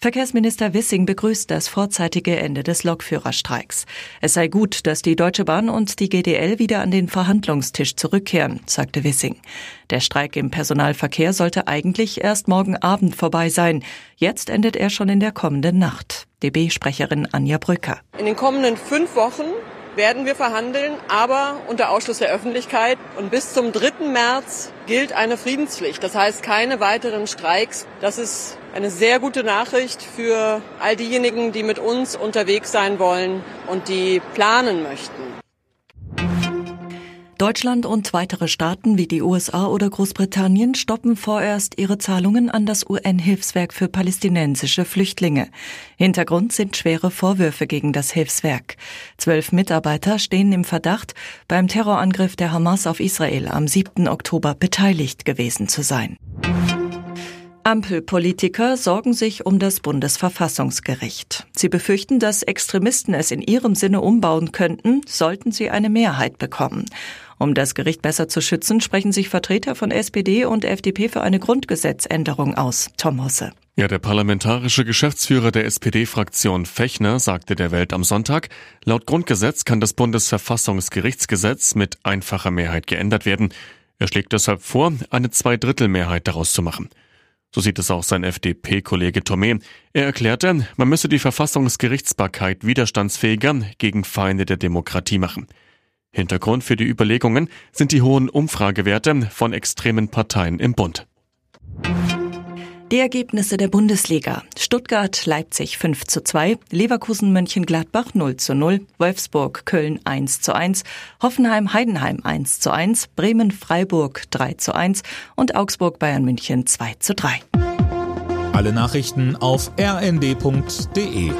Verkehrsminister Wissing begrüßt das vorzeitige Ende des Lokführerstreiks. Es sei gut, dass die Deutsche Bahn und die GDL wieder an den Verhandlungstisch zurückkehren, sagte Wissing. Der Streik im Personalverkehr sollte eigentlich erst morgen Abend vorbei sein. Jetzt endet er schon in der kommenden Nacht. DB-Sprecherin Anja Brücker. In den kommenden fünf Wochen werden wir verhandeln, aber unter Ausschluss der Öffentlichkeit. Und bis zum 3. März gilt eine Friedenspflicht. Das heißt keine weiteren Streiks. Das ist eine sehr gute Nachricht für all diejenigen, die mit uns unterwegs sein wollen und die planen möchten. Deutschland und weitere Staaten wie die USA oder Großbritannien stoppen vorerst ihre Zahlungen an das UN-Hilfswerk für palästinensische Flüchtlinge. Hintergrund sind schwere Vorwürfe gegen das Hilfswerk. Zwölf Mitarbeiter stehen im Verdacht, beim Terrorangriff der Hamas auf Israel am 7. Oktober beteiligt gewesen zu sein. Ampelpolitiker sorgen sich um das Bundesverfassungsgericht. Sie befürchten, dass Extremisten es in ihrem Sinne umbauen könnten, sollten sie eine Mehrheit bekommen. Um das Gericht besser zu schützen, sprechen sich Vertreter von SPD und FDP für eine Grundgesetzänderung aus. Tom Hosse. Ja, der parlamentarische Geschäftsführer der SPD-Fraktion Fechner sagte der Welt am Sonntag, laut Grundgesetz kann das Bundesverfassungsgerichtsgesetz mit einfacher Mehrheit geändert werden. Er schlägt deshalb vor, eine Zweidrittelmehrheit daraus zu machen. So sieht es auch sein FDP-Kollege Tomé. Er erklärte, man müsse die Verfassungsgerichtsbarkeit widerstandsfähiger gegen Feinde der Demokratie machen. Hintergrund für die Überlegungen sind die hohen Umfragewerte von extremen Parteien im Bund. Die Ergebnisse der Bundesliga. Stuttgart, Leipzig 5 zu 2, Leverkusen, Mönchengladbach 0 zu 0, Wolfsburg, Köln 1 zu 1, Hoffenheim, Heidenheim 1 zu 1, Bremen, Freiburg 3 zu 1 und Augsburg, Bayern München 2 zu 3. Alle Nachrichten auf rnd.de